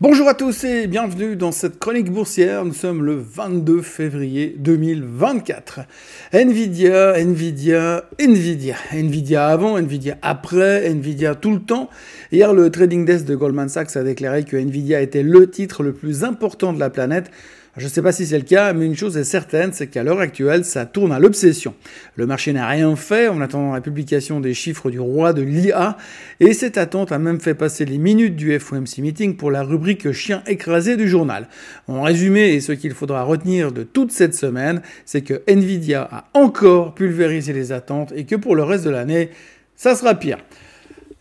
Bonjour à tous et bienvenue dans cette chronique boursière. Nous sommes le 22 février 2024. Nvidia, Nvidia, Nvidia. Nvidia avant, Nvidia après, Nvidia tout le temps. Hier, le trading desk de Goldman Sachs a déclaré que Nvidia était le titre le plus important de la planète je ne sais pas si c'est le cas, mais une chose est certaine, c'est qu'à l'heure actuelle, ça tourne à l'obsession. Le marché n'a rien fait en attendant la publication des chiffres du roi de l'IA, et cette attente a même fait passer les minutes du FOMC meeting pour la rubrique chien écrasé du journal. En résumé, et ce qu'il faudra retenir de toute cette semaine, c'est que Nvidia a encore pulvérisé les attentes et que pour le reste de l'année, ça sera pire.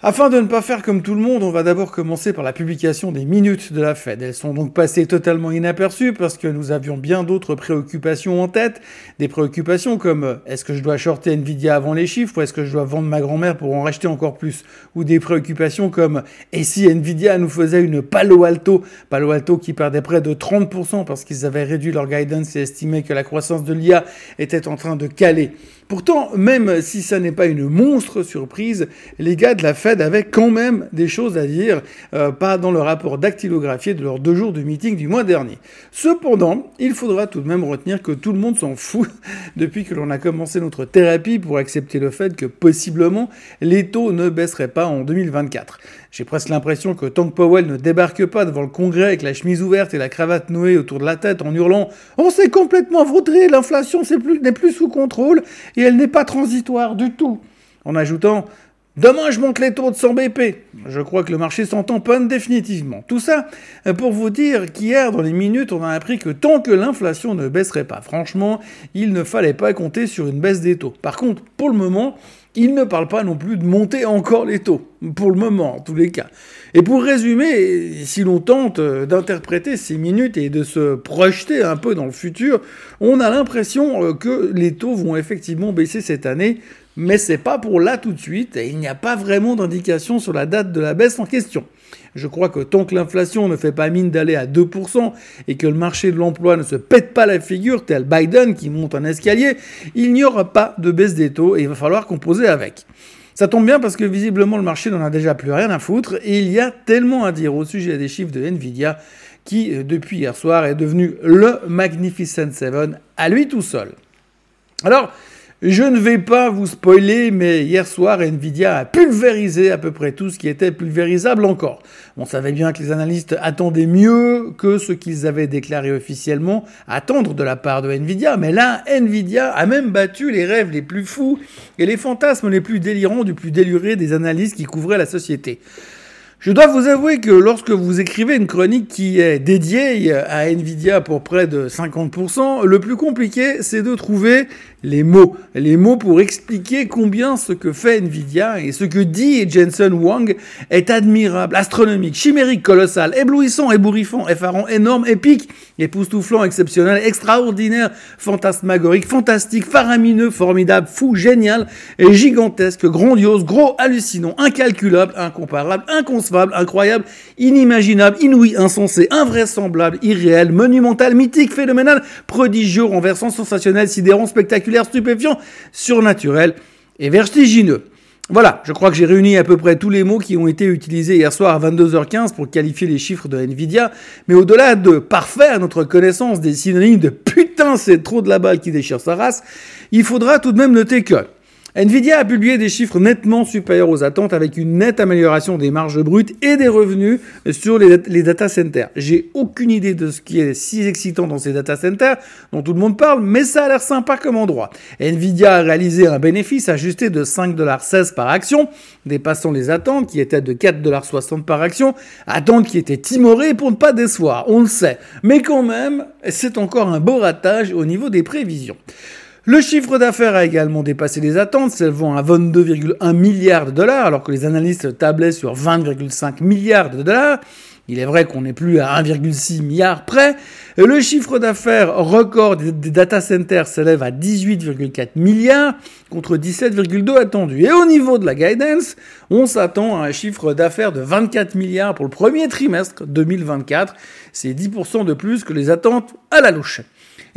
Afin de ne pas faire comme tout le monde, on va d'abord commencer par la publication des minutes de la Fed. Elles sont donc passées totalement inaperçues parce que nous avions bien d'autres préoccupations en tête. Des préoccupations comme euh, est-ce que je dois shorter Nvidia avant les chiffres ou est-ce que je dois vendre ma grand-mère pour en racheter encore plus? Ou des préoccupations comme et si Nvidia nous faisait une Palo Alto? Palo Alto qui perdait près de 30% parce qu'ils avaient réduit leur guidance et estimé que la croissance de l'IA était en train de caler. Pourtant, même si ça n'est pas une monstre surprise, les gars de la Fed avaient quand même des choses à dire, euh, pas dans le rapport dactylographié de leurs deux jours de meeting du mois dernier. Cependant, il faudra tout de même retenir que tout le monde s'en fout depuis que l'on a commencé notre thérapie pour accepter le fait que possiblement les taux ne baisseraient pas en 2024. J'ai presque l'impression que tant que Powell ne débarque pas devant le Congrès avec la chemise ouverte et la cravate nouée autour de la tête en hurlant « On s'est complètement vautré, l'inflation n'est plus sous contrôle et elle n'est pas transitoire du tout », en ajoutant Demain, je monte les taux de 100 BP. Je crois que le marché s'en tamponne définitivement. Tout ça pour vous dire qu'hier, dans les minutes, on a appris que tant que l'inflation ne baisserait pas, franchement, il ne fallait pas compter sur une baisse des taux. Par contre, pour le moment, il ne parle pas non plus de monter encore les taux, pour le moment en tous les cas. Et pour résumer, si l'on tente d'interpréter ces minutes et de se projeter un peu dans le futur, on a l'impression euh, que les taux vont effectivement baisser cette année, mais c'est pas pour là tout de suite, et il n'y a pas vraiment d'indication sur la date de la baisse en question. Je crois que tant que l'inflation ne fait pas mine d'aller à 2% et que le marché de l'emploi ne se pète pas la figure, tel Biden qui monte un escalier, il n'y aura pas de baisse des taux et il va falloir composer avec. Ça tombe bien parce que visiblement le marché n'en a déjà plus rien à foutre et il y a tellement à dire au sujet des chiffres de Nvidia qui, euh, depuis hier soir, est devenu le Magnificent Seven à lui tout seul. Alors, je ne vais pas vous spoiler, mais hier soir, Nvidia a pulvérisé à peu près tout ce qui était pulvérisable encore. On savait bien que les analystes attendaient mieux que ce qu'ils avaient déclaré officiellement attendre de la part de Nvidia, mais là, Nvidia a même battu les rêves les plus fous et les fantasmes les plus délirants du plus déluré des analystes qui couvraient la société. Je dois vous avouer que lorsque vous écrivez une chronique qui est dédiée à Nvidia pour près de 50%, le plus compliqué, c'est de trouver les mots. Les mots pour expliquer combien ce que fait Nvidia et ce que dit Jensen Wang est admirable, astronomique, chimérique, colossal, éblouissant, ébouriffant, effarant, énorme, épique, époustouflant, exceptionnel, extraordinaire, fantasmagorique, fantastique, faramineux, formidable, fou, génial, gigantesque, grandiose, gros, hallucinant, incalculable, incomparable, incroyable, inimaginable, inouï, insensé, invraisemblable, irréel, monumental, mythique, phénoménal, prodigieux, renversant, sensationnel, sidérant, spectaculaire, stupéfiant, surnaturel et vertigineux. Voilà, je crois que j'ai réuni à peu près tous les mots qui ont été utilisés hier soir à 22h15 pour qualifier les chiffres de Nvidia, mais au-delà de parfaire notre connaissance des synonymes de putain c'est trop de la balle qui déchire sa race, il faudra tout de même noter que Nvidia a publié des chiffres nettement supérieurs aux attentes avec une nette amélioration des marges brutes et des revenus sur les, data centers. J'ai aucune idée de ce qui est si excitant dans ces data centers dont tout le monde parle, mais ça a l'air sympa comme endroit. Nvidia a réalisé un bénéfice ajusté de 5,16$ par action, dépassant les attentes qui étaient de 4,60$ par action, attentes qui étaient timorées pour ne pas décevoir, on le sait. Mais quand même, c'est encore un beau ratage au niveau des prévisions. Le chiffre d'affaires a également dépassé les attentes, s'élevant à 22,1 milliards de dollars, alors que les analystes tablaient sur 20,5 milliards de dollars. Il est vrai qu'on n'est plus à 1,6 milliard près. Le chiffre d'affaires record des data centers s'élève à 18,4 milliards contre 17,2 attendus. Et au niveau de la guidance, on s'attend à un chiffre d'affaires de 24 milliards pour le premier trimestre 2024. C'est 10% de plus que les attentes à la louche.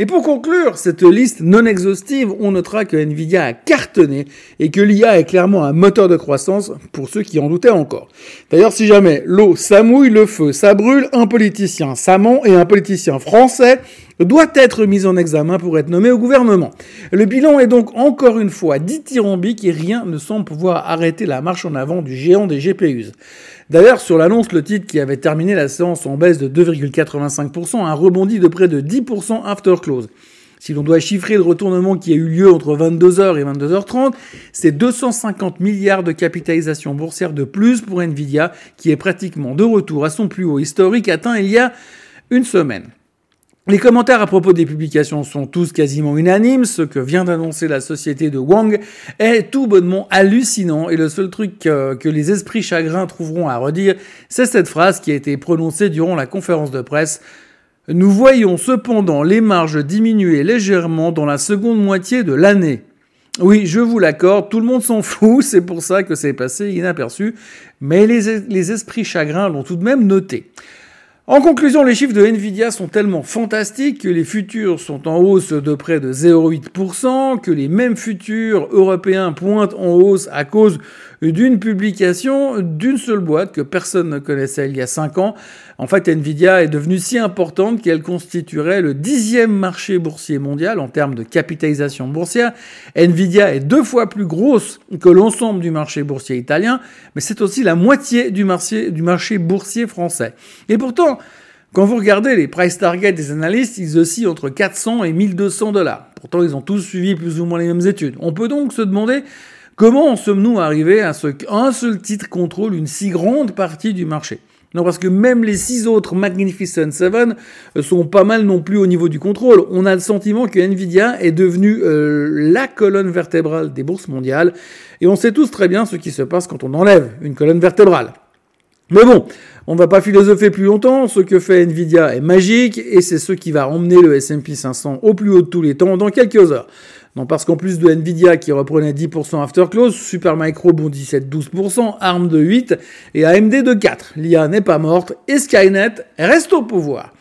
Et pour conclure cette liste non exhaustive, on notera que Nvidia a cartonné et que l'IA est clairement un moteur de croissance pour ceux qui en doutaient encore. D'ailleurs, si jamais l'eau, ça mouille, le feu, ça brûle, un politicien, ça et un politicien français doit être mis en examen pour être nommé au gouvernement. Le bilan est donc encore une fois dithyrambique et rien ne semble pouvoir arrêter la marche en avant du géant des GPUs. D'ailleurs, sur l'annonce, le titre qui avait terminé la séance en baisse de 2,85% a rebondi de près de 10% after close. Si l'on doit chiffrer le retournement qui a eu lieu entre 22h et 22h30, c'est 250 milliards de capitalisation boursière de plus pour Nvidia, qui est pratiquement de retour à son plus haut historique atteint il y a une semaine. Les commentaires à propos des publications sont tous quasiment unanimes. Ce que vient d'annoncer la société de Wang est tout bonnement hallucinant et le seul truc que, les esprits chagrins trouveront à redire, c'est cette phrase qui a été prononcée durant la conférence de presse. Nous voyons cependant les marges diminuer légèrement dans la seconde moitié de l'année. Oui, je vous l'accorde, tout le monde s'en fout, c'est pour ça que c'est passé inaperçu, mais les, les esprits chagrins l'ont tout de même noté. En conclusion, les chiffres de Nvidia sont tellement fantastiques que les futurs sont en hausse de près de 0,8%, que les mêmes futurs européens pointent en hausse à cause d'une publication d'une seule boîte que personne ne connaissait il y a 5 ans. En fait, Nvidia est devenue si importante qu'elle constituerait le dixième marché boursier mondial en termes de capitalisation boursière. Nvidia est deux fois plus grosse que l'ensemble du marché boursier italien, mais c'est aussi la moitié du marché, boursier français. Et pourtant, quand vous regardez les price targets des analystes, ils oscillent entre 400 et 1200 dollars. Pourtant, ils ont tous suivi plus ou moins les mêmes études. On peut donc se demander Comment en sommes-nous arrivés à ce qu'un seul titre contrôle une si grande partie du marché? Non, parce que même les six autres Magnificent Seven euh, sont pas mal non plus au niveau du contrôle. On a le sentiment que Nvidia est devenue euh, la colonne vertébrale des bourses mondiales. Et on sait tous très bien ce qui se passe quand on enlève une colonne vertébrale. Mais bon, on ne va pas philosopher plus longtemps. Ce que fait Nvidia est magique et c'est ce qui va emmener le S&P 500 au plus haut de tous les temps dans quelques heures. Non, parce qu'en plus de Nvidia qui reprenait 10% after close, Supermicro bondissait de 12%, ARM de 8% et AMD de 4%. L'IA n'est pas morte et Skynet reste au pouvoir.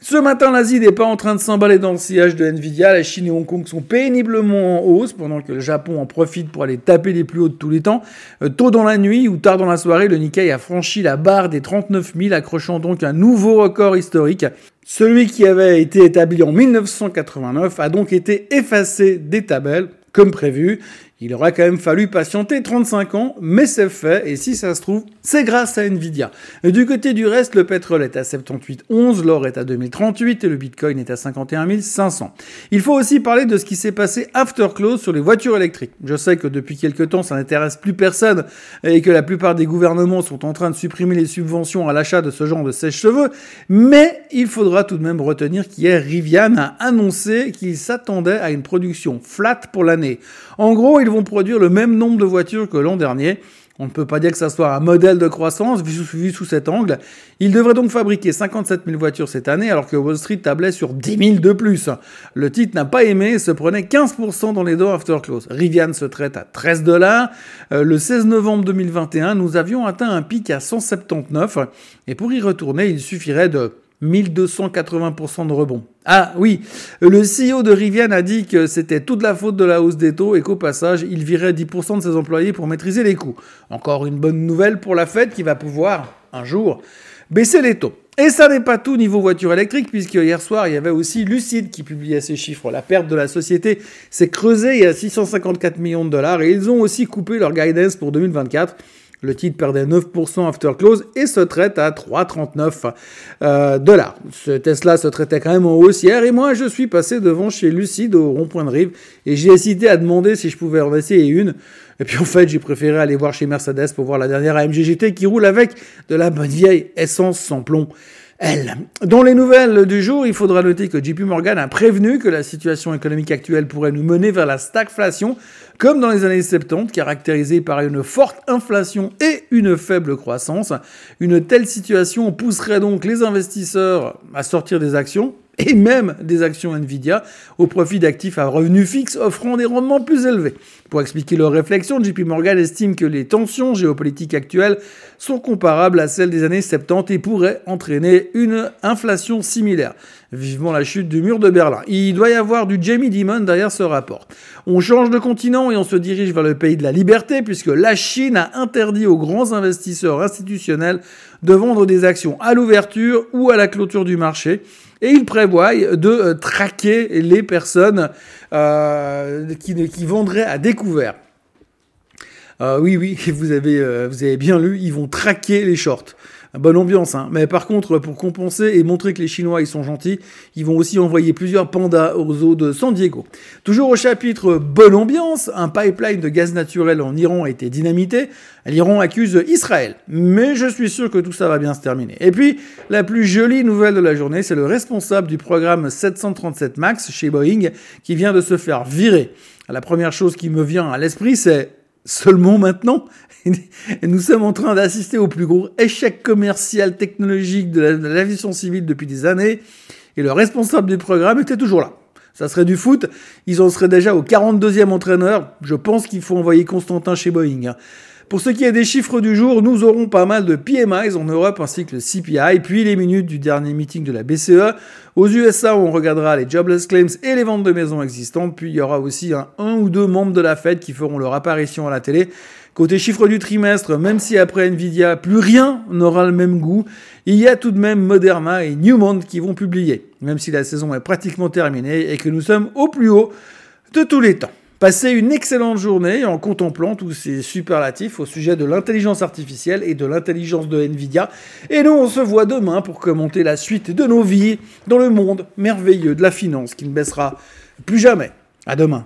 Ce matin, l'Asie n'est pas en train de s'emballer dans le sillage de Nvidia. La Chine et Hong Kong sont péniblement en hausse, pendant que le Japon en profite pour aller taper les plus hauts de tous les temps. Euh, tôt dans la nuit ou tard dans la soirée, le Nikkei a franchi la barre des 39 000, accrochant donc un nouveau record historique. Celui qui avait été établi en 1989 a donc été effacé des tabelles, comme prévu. Il aura quand même fallu patienter 35 ans, mais c'est fait, et si ça se trouve, c'est grâce à Nvidia. du côté du reste, le pétrole est à 78,11, l'or est à 2038 et le bitcoin est à 51 500. Il faut aussi parler de ce qui s'est passé after close sur les voitures électriques. Je sais que depuis quelques temps, ça n'intéresse plus personne et que la plupart des gouvernements sont en train de supprimer les subventions à l'achat de ce genre de sèche-cheveux, mais il faudra tout de même retenir qu'hier, Rivian a annoncé qu'il s'attendait à une production flat pour l'année. En gros, vont produire le même nombre de voitures que l'an dernier. On ne peut pas dire que ça soit un modèle de croissance vu sous, cet angle. Ils devraient donc fabriquer 57 000 voitures cette année alors que Wall Street tablait sur 10 000 de plus. Le titre n'a pas aimé et se prenait 15% dans les dos after close. Rivian se traite à 13 dollars. Euh, le 16 novembre 2021, nous avions atteint un pic à 179 et pour y retourner, il suffirait de 1280% de rebond. Ah oui, le CEO de Rivian a dit que c'était toute la faute de la hausse des taux et qu'au passage, il virait 10% de ses employés pour maîtriser les coûts. Encore une bonne nouvelle pour la Fed qui va pouvoir, un jour, baisser les taux. Et ça n'est pas tout niveau voiture électrique, puisque hier soir, il y avait aussi Lucid qui publiait ces chiffres. La perte de la société s'est creusée à 654 millions de dollars et ils ont aussi coupé leur guidance pour 2024. Le titre perdait 9% after close et se traite à 3,39 euh, dollars. Ce Tesla se traitait quand même en haussière et moi je suis passé devant chez Lucide au rond-point de Rive et j'ai hésité à demander si je pouvais en essayer une. Et puis en fait j'ai préféré aller voir chez Mercedes pour voir la dernière AMG GT qui roule avec de la bonne vieille essence sans plomb. Elle. Dans les nouvelles du jour, il faudra noter que JP Morgan a prévenu que la situation économique actuelle pourrait nous mener vers la stagflation, comme dans les années 70, caractérisée par une forte inflation et une faible croissance. Une telle situation pousserait donc les investisseurs à sortir des actions, et même des actions Nvidia au profit d'actifs à revenus fixes offrant des rendements plus élevés. Pour expliquer leur réflexion, JP Morgan estime que les tensions géopolitiques actuelles sont comparables à celles des années 70 et pourraient entraîner une inflation similaire. Vivement la chute du mur de Berlin. Il doit y avoir du Jamie Dimon derrière ce rapport. On change de continent et on se dirige vers le pays de la liberté puisque la Chine a interdit aux grands investisseurs institutionnels de vendre des actions à l'ouverture ou à la clôture du marché. Et il prévoit de euh, traquer les personnes euh, qui, vendraient à découvert. Euh, oui, oui, vous avez, vous avez bien lu, ils vont traquer les shorts. Bonne ambiance, hein. Mais par contre, pour compenser et montrer que les Chinois ils sont gentils, ils vont aussi envoyer plusieurs pandas aux eaux de San Diego. Toujours au chapitre bonne ambiance, un pipeline de gaz naturel en Iran a été dynamité. L'Iran accuse Israël. Mais je suis sûr que tout ça va bien se terminer. Et puis, la plus jolie nouvelle de la journée, c'est le responsable du programme 737 MAX chez Boeing qui vient de se faire virer. La première chose qui me vient à l'esprit, c'est seulement maintenant nous sommes en train d'assister au plus gros échec commercial technologique de l'aviation civile depuis des années, et le responsable du programme était toujours là. Ça serait du foot, ils en seraient déjà au 42e entraîneur. Je pense qu'il faut envoyer Constantin chez Boeing. Pour ce qui est des chiffres du jour, nous aurons pas mal de PMIs en Europe ainsi que le CPI, puis les minutes du dernier meeting de la BCE. Aux USA, on regardera les jobless claims et les ventes de maisons existantes, puis il y aura aussi un, un ou deux membres de la Fed qui feront leur apparition à la télé. Côté chiffre du trimestre, même si après Nvidia, plus rien n'aura le même goût, il y a tout de même Moderna et Newmont qui vont publier, même si la saison est pratiquement terminée et que nous sommes au plus haut de tous les temps. Passez une excellente journée en contemplant tous ces superlatifs au sujet de l'intelligence artificielle et de l'intelligence de Nvidia. Et nous, on se voit demain pour commenter la suite de nos vies dans le monde merveilleux de la finance qui ne baissera plus jamais. À demain.